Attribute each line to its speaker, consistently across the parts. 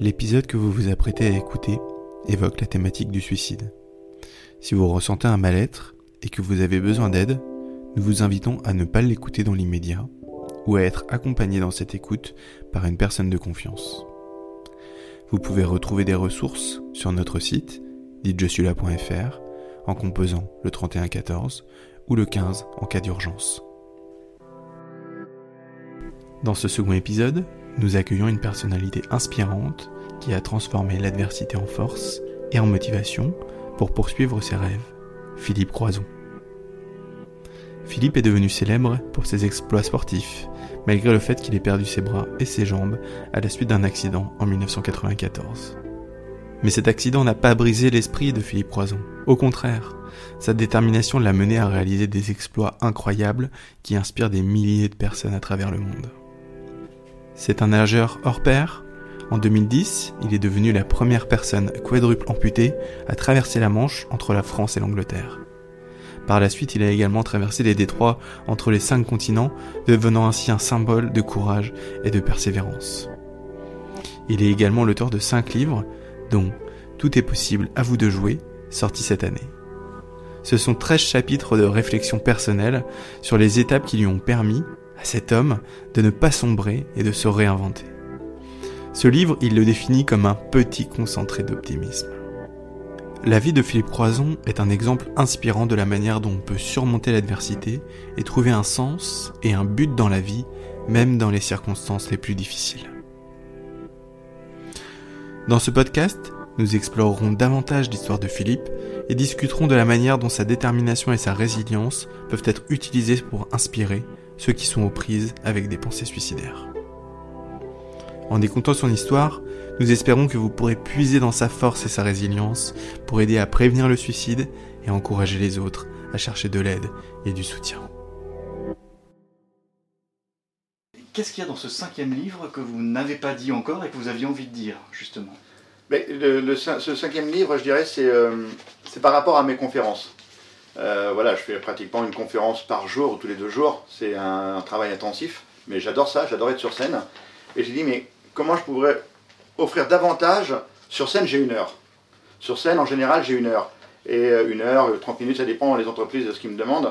Speaker 1: L'épisode que vous vous apprêtez à écouter évoque la thématique du suicide. Si vous ressentez un mal-être et que vous avez besoin d'aide, nous vous invitons à ne pas l'écouter dans l'immédiat ou à être accompagné dans cette écoute par une personne de confiance. Vous pouvez retrouver des ressources sur notre site ditjesula.fr en composant le 3114 ou le 15 en cas d'urgence. Dans ce second épisode, nous accueillons une personnalité inspirante qui a transformé l'adversité en force et en motivation pour poursuivre ses rêves, Philippe Croison. Philippe est devenu célèbre pour ses exploits sportifs, malgré le fait qu'il ait perdu ses bras et ses jambes à la suite d'un accident en 1994. Mais cet accident n'a pas brisé l'esprit de Philippe Croison. Au contraire, sa détermination l'a mené à réaliser des exploits incroyables qui inspirent des milliers de personnes à travers le monde. C'est un nageur hors pair. En 2010, il est devenu la première personne quadruple amputée à traverser la Manche entre la France et l'Angleterre. Par la suite, il a également traversé les détroits entre les cinq continents, devenant ainsi un symbole de courage et de persévérance. Il est également l'auteur de cinq livres, dont Tout est possible, à vous de jouer, sorti cette année. Ce sont 13 chapitres de réflexion personnelle sur les étapes qui lui ont permis, à cet homme de ne pas sombrer et de se réinventer. Ce livre, il le définit comme un petit concentré d'optimisme. La vie de Philippe Croison est un exemple inspirant de la manière dont on peut surmonter l'adversité et trouver un sens et un but dans la vie, même dans les circonstances les plus difficiles. Dans ce podcast, nous explorerons davantage l'histoire de Philippe et discuterons de la manière dont sa détermination et sa résilience peuvent être utilisées pour inspirer ceux qui sont aux prises avec des pensées suicidaires. En écoutant son histoire, nous espérons que vous pourrez puiser dans sa force et sa résilience pour aider à prévenir le suicide et encourager les autres à chercher de l'aide et du soutien.
Speaker 2: Qu'est-ce qu'il y a dans ce cinquième livre que vous n'avez pas dit encore et que vous aviez envie de dire, justement?
Speaker 3: Mais le, Ce cinquième livre, je dirais, c'est euh, par rapport à mes conférences. Euh, voilà, je fais pratiquement une conférence par jour ou tous les deux jours. C'est un, travail intensif, mais j'adore ça, j'adore être sur scène. Et j'ai dit, mais comment je pourrais offrir davantage Sur scène, j'ai une heure. Sur scène, en général, j'ai une heure. Et euh, une heure, 30 minutes, ça dépend les entreprises de ce qu'ils me demandent.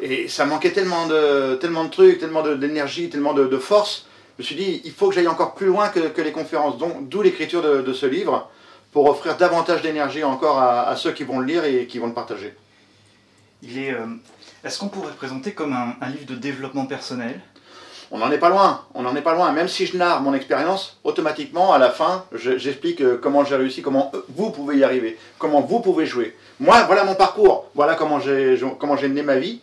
Speaker 3: Et ça manquait tellement de, tellement de trucs, tellement d'énergie, tellement de, force. Je me suis dit, il faut que j'aille encore plus loin que, les conférences. D'où l'écriture de, ce livre, pour offrir davantage d'énergie encore à ceux qui vont le lire et qui vont le partager.
Speaker 2: Il est. Euh, est-ce qu'on pourrait présenter comme un, livre de développement personnel?
Speaker 3: On n'en est pas loin, on n'en est pas loin. Même si je narre mon expérience, automatiquement, à la fin, j'explique euh, comment j'ai réussi, comment euh, vous pouvez y arriver, comment vous pouvez jouer. Moi, voilà mon parcours, voilà comment j'ai mené ma vie.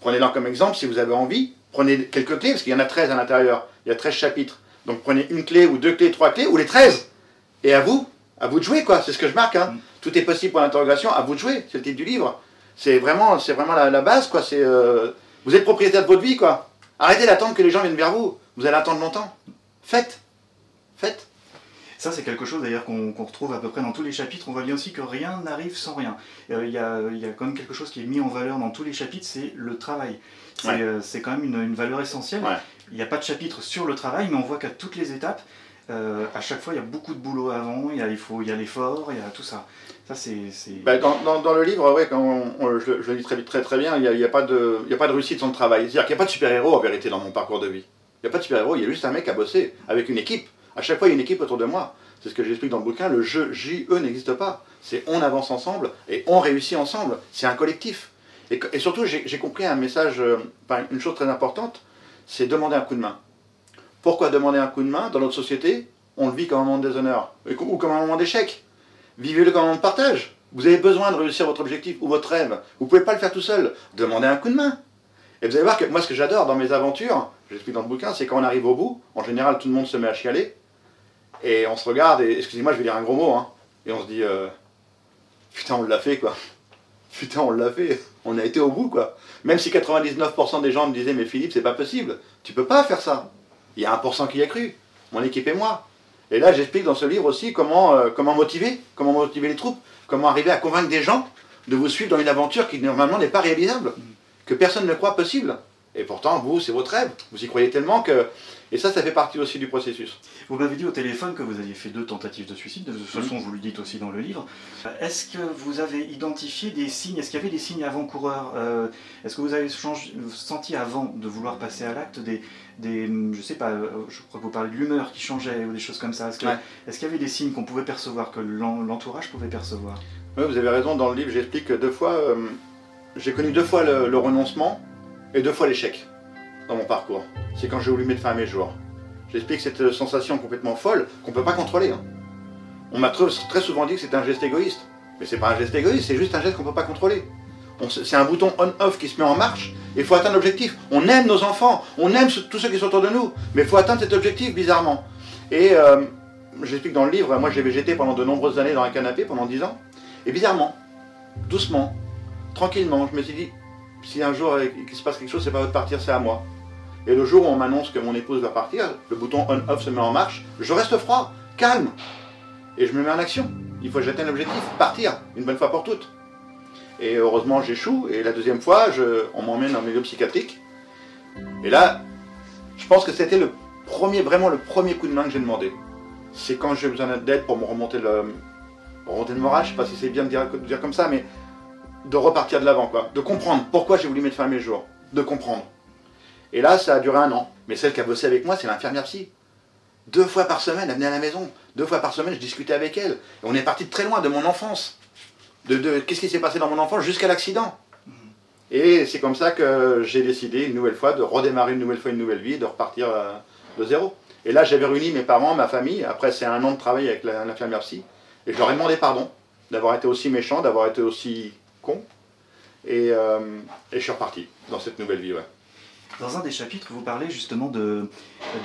Speaker 3: Prenez-le comme exemple si vous avez envie. Prenez quelques clés, parce qu'il y en a 13 à l'intérieur. Il y a 13 chapitres. Donc prenez une clé ou deux clés, trois clés, ou les 13. Et à vous, à vous de jouer, quoi. C'est ce que je marque. Hein. Mm. Tout est possible pour l'interrogation, à vous de jouer. C'est le titre du livre. C'est vraiment, vraiment la, base, quoi. C'est, euh, vous êtes propriétaire de votre vie, quoi. Arrêtez d'attendre que les gens viennent vers vous. Vous allez attendre longtemps. Faites. Faites.
Speaker 2: Ça, c'est quelque chose d'ailleurs qu'on retrouve à peu près dans tous les chapitres. On voit bien aussi que rien n'arrive sans rien. Euh, il y, a, y, a, quand même quelque chose qui est mis en valeur dans tous les chapitres, c'est le travail. C'est euh, quand même une, valeur essentielle. Il n'y a pas de chapitre sur le travail, mais on voit qu'à toutes les étapes, euh, à chaque fois, il y a beaucoup de boulot avant, il y a, il y a l'effort, il y a tout ça.
Speaker 3: Bah, dans, le livre, ouais, quand je, le dis très, bien, il n'y a, pas de, a pas réussite sans travail. C'est-à-dire qu'il n'y a pas de super-héros en vérité dans mon parcours de vie. Il n'y a pas de super-héros, il y a juste un mec à bosser avec une équipe. À chaque fois, il y a une équipe autour de moi. C'est ce que j'explique dans le bouquin. Le jeu JE n'existe pas. C'est on avance ensemble et on réussit ensemble. C'est un collectif. Et, et surtout, j'ai compris un message, euh, une chose très importante, c'est demander un coup de main. Pourquoi demander un coup de main dans notre société? On le vit comme un moment de déshonneur ou comme un moment d'échec. Vivez-le comme de partage. Vous avez besoin de réussir votre objectif ou votre rêve. Vous ne pouvez pas le faire tout seul. Demandez un coup de main. Et vous allez voir que moi, ce que j'adore dans mes aventures, j'explique dans le bouquin, c'est quand on arrive au bout, en général, tout le monde se met à chialer. Et on se regarde, et excusez-moi, je vais dire un gros mot, hein, et on se dit, euh, putain, on l'a fait, quoi. Putain, on l'a fait. On a été au bout, quoi. Même si 99% des gens me disaient, mais Philippe, c'est pas possible. Tu peux pas faire ça. Il y a 1% qui y a cru, mon équipe et moi. Et là, j'explique dans ce livre aussi comment, euh, comment motiver, comment motiver les troupes, comment arriver à convaincre des gens de vous suivre dans une aventure qui normalement n'est pas réalisable, que personne ne croit possible. Et pourtant, vous, c'est votre rêve. Vous y croyez tellement que. Et ça, ça fait partie aussi du processus.
Speaker 2: Vous m'avez dit au téléphone que vous aviez fait deux tentatives de suicide, de toute façon, vous le dites aussi dans le livre. Est-ce que vous avez identifié des signes Est-ce qu'il y avait des signes avant-coureurs euh, Est-ce que vous avez senti avant de vouloir passer à l'acte des, des. Je sais pas, euh, je crois que vous parlez de l'humeur qui changeait ou des choses comme ça. Est-ce qu'il y avait des signes qu'on pouvait percevoir, que l'entourage pouvait percevoir?
Speaker 3: Oui, vous avez raison. Dans le livre, j'explique que deux fois. Euh, j'ai connu deux fois le renoncement et deux fois l'échec dans mon parcours. C'est quand j'ai voulu mettre fin à mes jours. J'explique cette sensation complètement folle qu'on ne peut pas contrôler. Hein. On m'a très souvent dit que c'était un geste égoïste. Mais c'est pas un geste égoïste, c'est juste un geste qu'on ne peut pas contrôler. C'est un bouton on-off qui se met en marche et il faut atteindre l'objectif. On aime nos enfants, on aime tous ceux qui sont autour de nous, mais il faut atteindre cet objectif bizarrement. Et euh, j'explique dans le livre, moi j'ai végété pendant de nombreuses années dans un canapé, pendant 10 ans, et bizarrement, doucement, tranquillement, je me suis dit, si un jour il se passe quelque chose, c'est pas votre partir, c'est à moi. Et le jour où on m'annonce que mon épouse va partir, le bouton on-off se met en marche, je reste froid, calme, et je me mets en action. Il faut que j'atteigne l'objectif, partir, une bonne fois pour toutes. Et heureusement, j'échoue, et la deuxième fois, on m'emmène en milieu psychiatrique. Et là, je pense que c'était le premier, vraiment le premier coup de main que j'ai demandé. C'est quand j'ai besoin d'aide pour me remonter le, remonter le moral, je sais pas si c'est bien de dire, de dire comme ça, mais de repartir de l'avant, quoi. De comprendre pourquoi j'ai voulu mettre fin à mes jours. De comprendre. Et là, ça a duré un an. Mais celle qui a bossé avec moi, c'est l'infirmière psy. Deux fois par semaine, elle venait à la maison. Deux fois par semaine, je discutais avec elle. Et on est parti de très loin, de mon enfance. De, qu'est-ce qui s'est passé dans mon enfance jusqu'à l'accident. Et c'est comme ça que j'ai décidé une nouvelle fois de redémarrer une nouvelle fois une nouvelle vie, de repartir euh, de zéro. Et là, j'avais réuni mes parents, ma famille. Après, c'est un an de travail avec l'infirmière psy. Et je leur ai demandé pardon d'avoir été aussi méchant, d'avoir été aussi con. Et, euh, et, je suis reparti dans cette nouvelle vie. Ouais.
Speaker 2: Dans un des chapitres, vous parlez justement de,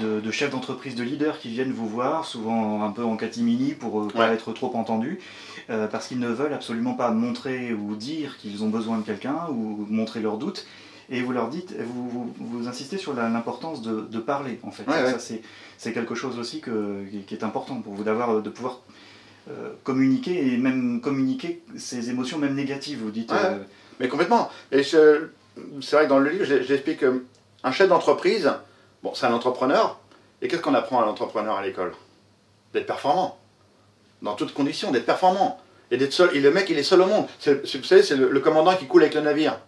Speaker 2: de, chefs d'entreprise, de leaders qui viennent vous voir, souvent un peu en catimini pour ne euh, pas être trop entendus, euh, parce qu'ils ne veulent absolument pas montrer ou dire qu'ils ont besoin de quelqu'un ou montrer leurs doutes. Et vous leur dites, vous, vous, insistez sur l'importance de, de, parler, en fait. Ça, c'est quelque chose aussi que, qui est important pour vous, d'avoir, de pouvoir euh, communiquer et même communiquer ses émotions, même négatives, vous dites.
Speaker 3: Mais complètement. Et c'est vrai que dans le livre, j'explique un chef d'entreprise, bon, c'est un entrepreneur. Et qu'est-ce qu'on apprend à l'entrepreneur à l'école? D'être performant. Dans toutes conditions, d'être performant. Et, d'être seul, et le mec, il est seul au monde. vous savez, c'est le, commandant qui coule avec le navire.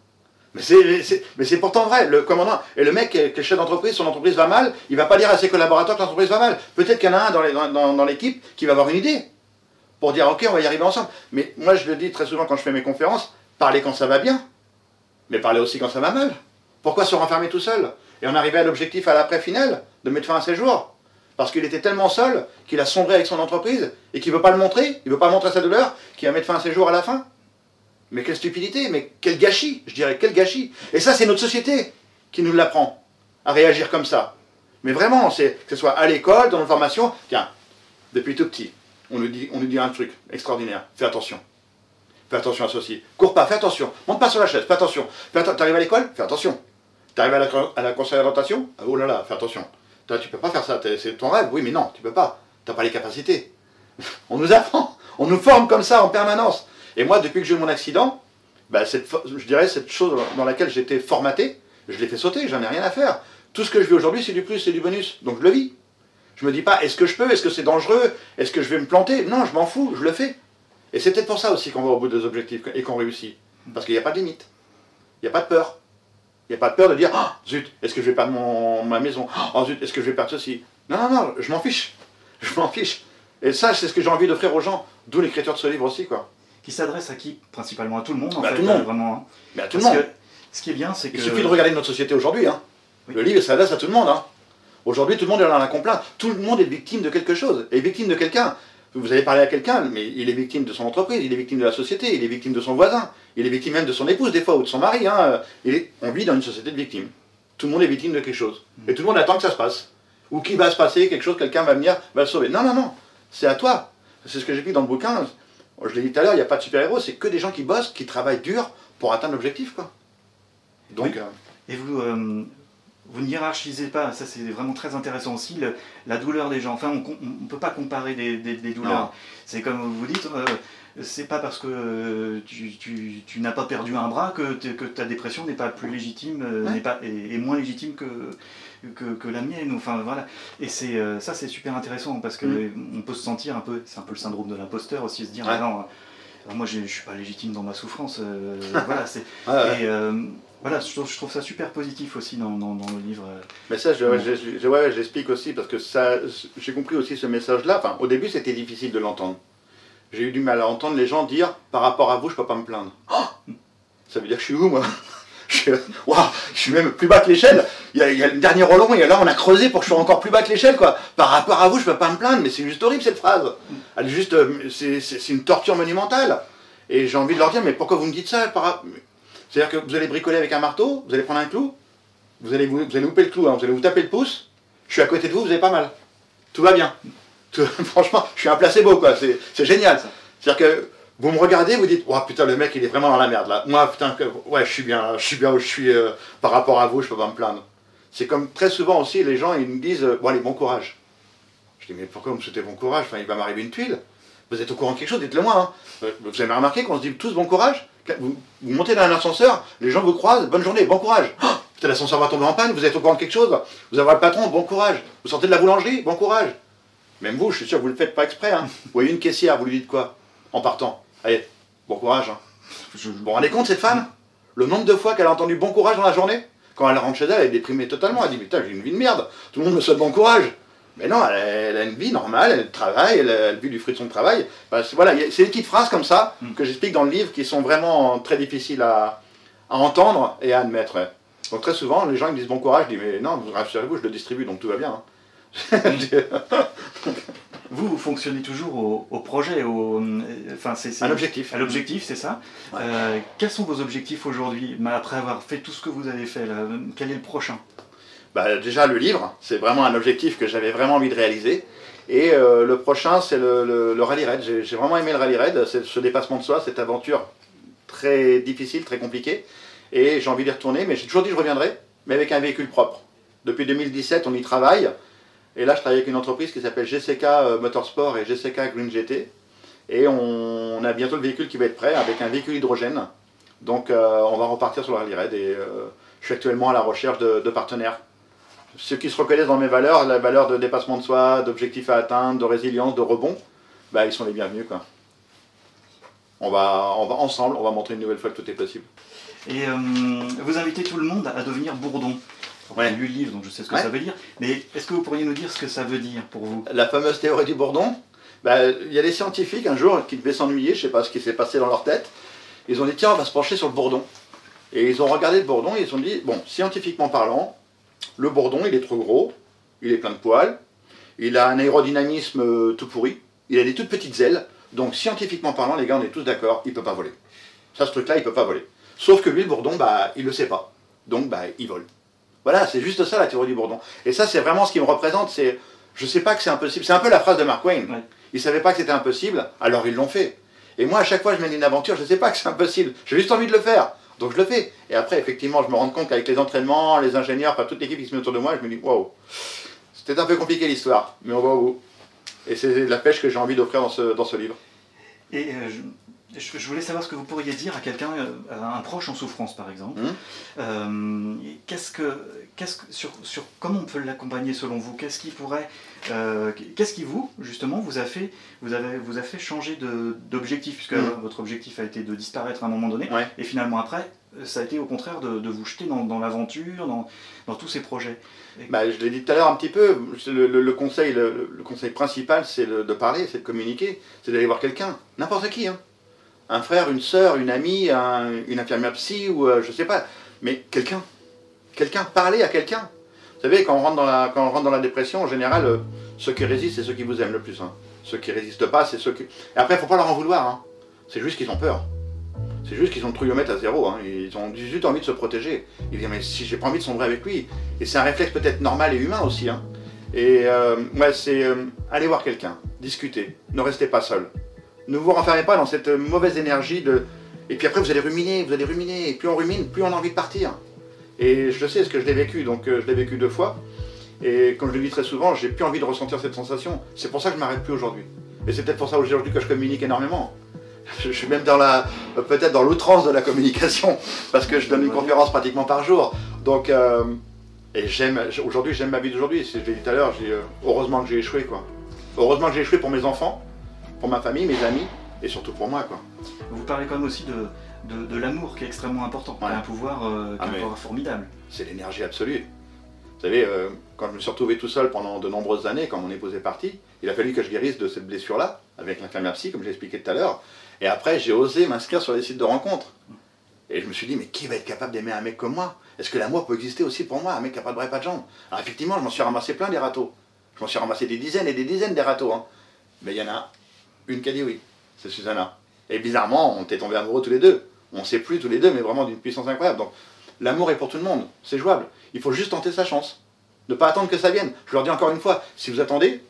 Speaker 3: Mais c'est pourtant vrai, le commandant. Et le mec qui est, chef d'entreprise, son entreprise va mal, il va pas dire à ses collaborateurs que l'entreprise va mal. Peut-être qu'il y en a un dans l'équipe qui va avoir une idée pour dire ok, on va y arriver ensemble. Mais moi, je le dis très souvent quand je fais mes conférences parlez quand ça va bien, mais parlez aussi quand ça va mal. Pourquoi se renfermer tout seul Et on arrivait à l'objectif à l'après final, de mettre fin à ses jours? Parce qu'il était tellement seul qu'il a sombré avec son entreprise et qu'il ne veut pas le montrer, il ne veut pas montrer sa douleur, qu'il va mettre fin à ses jours à la fin. Mais quelle stupidité, mais quel gâchis, je dirais, quel gâchis. Et ça, c'est notre société qui nous l'apprend, à réagir comme ça. Mais vraiment, c'est que ce soit à l'école, dans nos formations, tiens, depuis tout petit, on nous dit, un truc extraordinaire, fais attention. Fais attention associé. Cours pas, fais attention. Monte pas sur la chaise, fais attention. T'arrives à l'école, fais attention. T'arrives à la, à la conseil d'orientation Oh là là, fais attention. Toi, tu peux pas faire ça, c'est ton rêve. Oui, mais non, tu peux pas. T'as pas les capacités. on nous apprend, on nous forme comme ça en permanence. Et moi, depuis que j'ai eu mon accident, bah, cette, je dirais cette chose dans laquelle j'étais formaté, je l'ai fait sauter, j'en ai rien à faire. Tout ce que je vis aujourd'hui, c'est du plus, c'est du bonus. Donc je le vis. Je me dis pas, est-ce que je peux, est-ce que c'est dangereux, est-ce que je vais me planter? Non, je m'en fous, je le fais. Et c'est peut-être pour ça aussi qu'on va au bout des objectifs et qu'on réussit. Parce qu'il n'y a pas de limite. Il n'y a pas de peur. Il n'y a pas de peur de dire Ah, zut, est-ce que je vais perdre mon, ma maison? Oh zut, est-ce que je vais perdre ceci? Non, non, non, je m'en fiche. Je m'en fiche. Et ça, c'est ce que j'ai envie d'offrir aux gens, d'où l'écriture de ce livre aussi. quoi.
Speaker 2: Qui s'adresse à qui? Principalement à tout le monde, en
Speaker 3: bah,
Speaker 2: fait.
Speaker 3: À tout le monde.
Speaker 2: Vraiment, hein.
Speaker 3: Mais à tout le monde.
Speaker 2: ce qui est bien, c'est que.
Speaker 3: Il suffit de regarder notre société aujourd'hui. Hein. Le livre s'adresse à tout le monde. Hein. Aujourd'hui, tout le monde est dans la complainte. Tout le monde est victime de quelque chose, est victime de quelqu'un. Vous allez parler à quelqu'un, mais il est victime de son entreprise, il est victime de la société, il est victime de son voisin, il est victime même de son épouse des fois, ou de son mari. Hein. on vit dans une société de victimes. Tout le monde est victime de quelque chose. Et tout le monde attend que ça se passe. Ou qu'il va se passer quelque chose, quelqu'un va venir, va le sauver. Non, non, non. C'est à toi. C'est ce que j'explique dans le bouquin. Je l'ai dit tout à l'heure, il n'y a pas de super-héros, c'est que des gens qui bossent, qui travaillent dur pour atteindre l'objectif. Quoi.
Speaker 2: Donc, euh, Et vous, euh, vous ne hiérarchisez pas, ça c'est vraiment très intéressant aussi, la douleur des gens. Enfin, on ne peut pas comparer des, douleurs. C'est comme vous dites, euh, c'est pas parce que tu, n'as pas perdu un bras que, que ta dépression n'est pas plus légitime, euh, n'est pas, et, moins légitime que, que, la mienne. Enfin, voilà. Et c'est, euh, ça c'est super intéressant parce qu'on mm. on peut se sentir un peu, c'est un peu le syndrome de l'imposteur aussi, se dire, ah non, moi je ne suis pas légitime dans ma souffrance. voilà, c'est, voilà, je trouve, ça super positif aussi dans, le livre.
Speaker 3: Mais ça, je, l'explique aussi parce que ça, j'ai compris aussi ce message-là. Enfin, au début, c'était difficile de l'entendre. J'ai eu du mal à entendre les gens dire par rapport à vous, je peux pas me plaindre. Oh ça veut dire que je suis où, moi? Je, je suis même plus bas que l'échelle. Il, y, a, le dernier relon et là on a creusé pour que je sois encore plus bas que l'échelle quoi. Par rapport à vous, je peux pas me plaindre, mais c'est juste horrible cette phrase. Elle est juste, euh, c'est une torture monumentale. Et j'ai envie de leur dire, mais pourquoi vous me dites ça c'est-à-dire que vous allez bricoler avec un marteau, vous allez prendre un clou, vous allez vous, allez couper le clou, hein, vous allez vous taper le pouce, je suis à côté de vous, vous avez pas mal. Tout va bien. franchement, je suis un placebo, quoi. C'est génial. C'est-à-dire que vous me regardez, vous dites, oh putain, le mec, il est vraiment dans la merde, là. Moi, putain, ouais, je suis bien, je suis bien où je suis euh, par rapport à vous, je peux pas me plaindre. C'est comme très souvent aussi, les gens, ils me disent, euh, bon, allez, bon courage. Je dis, mais pourquoi vous me souhaitez bon courage? Enfin, il va m'arriver une tuile. Vous êtes au courant de quelque chose, dites-le moi. Hein. Euh, vous avez remarqué qu'on se dit tous bon courage? Vous, montez dans un ascenseur, les gens vous croisent, bonne journée, bon courage. Oh, putain, l'ascenseur va tomber en panne, vous êtes au courant de quelque chose? Vous avez le patron, bon courage. Vous sortez de la boulangerie, bon courage. Même vous, je suis sûr que vous ne le faites pas exprès. Hein. Vous voyez une caissière, vous lui dites quoi? En partant. Allez, bon courage. Hein. Vous vous rendez compte, cette femme? Le nombre de fois qu'elle a entendu bon courage dans la journée? Quand elle rentre chez elle, elle est déprimée totalement. Elle dit Putain, j'ai une vie de merde. Tout le monde me souhaite bon courage. Mais non, elle, a une vie normale, elle travaille, elle, elle vit du fruit de son travail. voilà, c'est des petites phrases comme ça mm. que j'explique dans le livre qui sont vraiment très difficiles à, entendre et à admettre. Donc très souvent, les gens ils me disent bon courage, je dis mais non, rassurez-vous, je le distribue, donc tout va bien. Hein.
Speaker 2: vous, vous fonctionnez toujours au, projet, au,
Speaker 3: enfin, c'est, à l'objectif.
Speaker 2: À l'objectif, c'est ça. Euh, quels sont vos objectifs aujourd'hui, après avoir fait tout ce que vous avez fait là, Quel est le prochain?
Speaker 3: Bah, déjà le livre, c'est vraiment un objectif que j'avais vraiment envie de réaliser. Et euh, le prochain, c'est le, rallye raid. J'ai vraiment aimé le rallye raid, ce dépassement de soi, cette aventure très difficile, très compliquée. Et j'ai envie d'y retourner, mais j'ai toujours dit que je reviendrai, mais avec un véhicule propre. Depuis 2017, on y travaille. Et là, je travaille avec une entreprise qui s'appelle GCK euh, Motorsport et GCK Green GT. Et on, a bientôt le véhicule qui va être prêt avec un véhicule hydrogène. Donc euh, on va repartir sur le rallye raid et je suis actuellement à la recherche de partenaires ceux qui se reconnaissent dans mes valeurs, la valeur de dépassement de soi, d'objectifs à atteindre, de résilience, de rebond, bah, ils sont les bienvenus. On, va, on va ensemble, on va montrer une nouvelle fois que tout est possible.
Speaker 2: Et euh, vous invitez tout le monde à devenir bourdon. J'ai lu le livre, donc je sais ce que ça veut dire. Mais est-ce que vous pourriez nous dire ce que ça veut dire pour vous?
Speaker 3: La fameuse théorie du bourdon bah, Il y a des scientifiques un jour qui devaient s'ennuyer, je ne sais pas ce qui s'est passé dans leur tête. Ils ont dit tiens, on va se pencher sur le bourdon. Et ils ont regardé le bourdon et ils ont dit bon, scientifiquement parlant, le bourdon, il est trop gros, il est plein de poils, il a un aérodynamisme euh, tout pourri, il a des toutes petites ailes, donc scientifiquement parlant, les gars, on est tous d'accord, il ne peut pas voler. Ça, ce truc-là, il ne peut pas voler. Sauf que lui, le bourdon, bah, il ne le sait pas. Donc, bah, il vole. Voilà, c'est juste ça la théorie du bourdon. Et ça, c'est vraiment ce qui me représente, c'est, je ne sais pas que c'est impossible. C'est un peu la phrase de Mark Twain. Ils ne savaient pas que c'était impossible, alors ils l'ont fait. Et moi, à chaque fois, je mène une aventure, je ne sais pas que c'est impossible. J'ai juste envie de le faire. Donc je le fais. Et après, effectivement, je me rends compte qu'avec les entraînements, les ingénieurs, enfin toute l'équipe qui se met autour de moi, je me dis, waouh, c'était un peu compliqué l'histoire, mais on va au bout. Et c'est la pêche que j'ai envie d'offrir dans ce, dans ce livre.
Speaker 2: Et euh, je, voulais savoir ce que vous pourriez dire à quelqu'un, euh, à un proche en souffrance par exemple. Hum. Euh, qu'est-ce que, qu'est-ce que, sur, sur comment on peut l'accompagner selon vous? Qu'est-ce qui pourrait, euh, qu'est-ce qui vous justement vous a fait, vous avez, vous a fait changer d'objectif? Puisque hum. votre objectif a été de disparaître à un moment donné et finalement après ça a été au contraire de, vous jeter dans, l'aventure, dans, dans, tous ces projets.
Speaker 3: Bah, je l'ai dit tout à l'heure un petit peu, le, conseil, le, conseil principal c'est de parler, c'est de communiquer, c'est d'aller voir quelqu'un, n'importe qui. Hein un frère, une sœur, une amie, une infirmière psy, ou euh, je sais pas, mais quelqu'un. Quelqu'un, parler à quelqu'un. Vous savez, quand on rentre dans la, quand on rentre dans la dépression, en général, euh, ceux qui résistent, c'est ceux qui vous aiment le plus. Hein. Ceux qui résistent pas, c'est ceux qui. Et après, faut pas leur en vouloir. Hein. C'est juste qu'ils ont peur. C'est juste qu'ils ont le trouillomètre à zéro. Hein. Ils ont juste envie de se protéger. Ils disent, mais si j'ai pas envie de sombrer avec lui. Et c'est un réflexe peut-être normal et humain aussi. Et euh, ouais, c'est aller voir quelqu'un, discuter, ne restez pas seul. Ne vous renfermez pas dans cette mauvaise énergie de. Et puis après, vous allez ruminer, vous allez ruminer. Et plus on rumine, plus on a envie de partir. Et je sais ce que je l'ai vécu, donc euh, je l'ai vécu deux fois. Et comme je le dis très souvent, j'ai plus envie de ressentir cette sensation. C'est pour ça que je m'arrête plus aujourd'hui. Et c'est peut-être pour ça aujourd'hui que je communique énormément. Je, suis même dans la, peut-être dans l'outrance de la communication, parce que je donne une conférence pratiquement par jour. Donc, euh, et j'aime, aujourd'hui, j'aime ma vie d'aujourd'hui. Je l'ai dit tout à l'heure, euh, heureusement que j'ai échoué, quoi. Heureusement que j'ai échoué pour mes enfants, pour ma famille, mes amis, et surtout pour moi, quoi.
Speaker 2: Vous parlez quand même aussi de, de, l'amour qui est extrêmement important, un pouvoir, euh, ah, un pouvoir formidable.
Speaker 3: C'est l'énergie absolue. Vous savez, euh, quand je me suis retrouvé tout seul pendant de nombreuses années, quand mon épouse est partie, il a fallu que je guérisse de cette blessure-là, avec l'infirmière psy, comme j'ai expliqué tout à l'heure. Et après, j'ai osé m'inscrire sur les sites de rencontres. Et je me suis dit, mais qui va être capable d'aimer un mec comme moi? Est-ce que l'amour peut exister aussi pour moi, un mec qui n'a pas de bras pas de jambes Alors effectivement, je m'en suis ramassé plein des râteaux. Je m'en suis ramassé des dizaines et des dizaines des râteaux. Hein. Mais il y en a une qui a dit oui, c'est Susanna. Et bizarrement, on était tombés amoureux tous les deux. On ne sait plus tous les deux, mais vraiment d'une puissance incroyable. Donc l'amour est pour tout le monde, c'est jouable. Il faut juste tenter sa chance. Ne pas attendre que ça vienne. Je leur dis encore une fois, si vous attendez,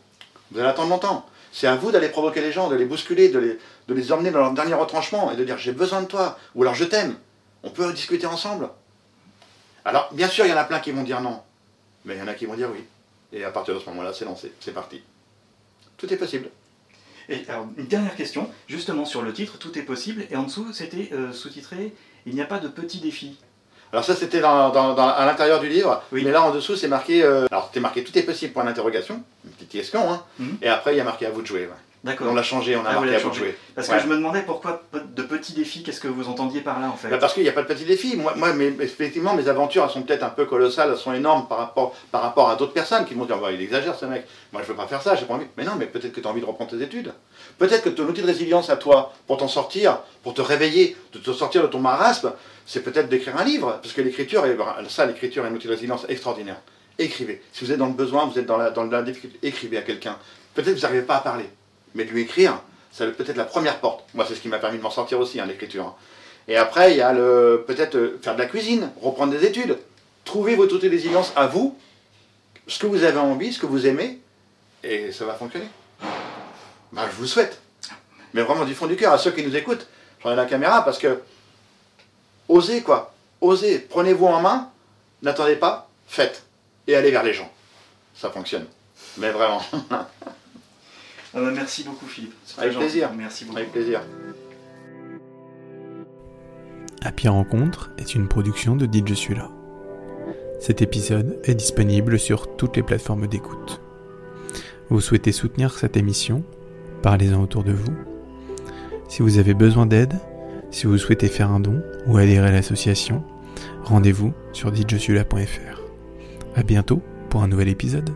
Speaker 3: vous allez attendre longtemps. C'est à vous d'aller provoquer les gens, de les bousculer, de les, de les emmener dans leur dernier retranchement et de dire j'ai besoin de toi, ou alors je t'aime. On peut discuter ensemble. Alors, bien sûr, il y en a plein qui vont dire non, mais il y en a qui vont dire oui. Et à partir de ce moment-là, c'est lancé, c'est parti. Tout est possible.
Speaker 2: Et alors, une dernière question, justement sur le titre, Tout est possible, et en dessous, c'était euh, sous-titré Il n'y a pas de petits défis.
Speaker 3: Alors ça c'était à l'intérieur du livre, mais là en dessous c'est marqué, euh, alors c'était marqué tout est possible point d'interrogation, une petite question, hein. Mhm. et après il y a marqué à vous de jouer. D'accord. On l'a changé, on a ah, marqué à vous de jouer.
Speaker 2: Parce que je me demandais pourquoi de petits défis, qu'est-ce que vous entendiez par là en fait
Speaker 3: bah, Parce qu'il n'y a pas de petits défis. Moi, moi effectivement, mes aventures elles sont peut-être un peu colossales, elles sont énormes par rapport, par rapport à d'autres personnes qui vont dire bah, il exagère ce mec, moi je veux pas faire ça, j'ai pas envie. Mais non, mais peut-être que tu as envie de reprendre tes études. Peut-être que ton outil de résilience à toi, pour t'en sortir, pour te réveiller, de te sortir de ton marasme, c'est peut-être d'écrire un livre, parce que l'écriture, ça, l'écriture est un outil de résilience extraordinaire. Écrivez. Si vous êtes dans le besoin, vous êtes dans la, dans la difficulté, écrivez à quelqu'un. Peut-être que vous n'arrivez pas à parler, mais de lui écrire, c'est peut-être la première porte. Moi, c'est ce qui m'a permis de m'en sortir aussi, hein, l'écriture. Et après, il y a le peut-être euh, faire de la cuisine, reprendre des études, trouver votre résilience à vous, ce que vous avez envie, ce que vous aimez, et ça va fonctionner. Ben, je vous souhaite. Mais vraiment du fond du cœur, à ceux qui nous écoutent, j'en ai la caméra parce que osez quoi, osez, prenez-vous en main, n'attendez pas, faites et allez vers les gens. Ça fonctionne. Mais vraiment.
Speaker 2: Euh, merci beaucoup Philippe.
Speaker 3: Avec plaisir.
Speaker 2: Merci beaucoup.
Speaker 3: Avec plaisir.
Speaker 1: Happy Rencontre est une production de Dit Je suis là. Cet épisode est disponible sur toutes les plateformes d'écoute. Vous souhaitez soutenir cette émission? Parlez-en autour de vous. Si vous avez besoin d'aide, si vous souhaitez faire un don ou adhérer à l'association, rendez-vous sur ditjesula.fr. A bientôt pour un nouvel épisode.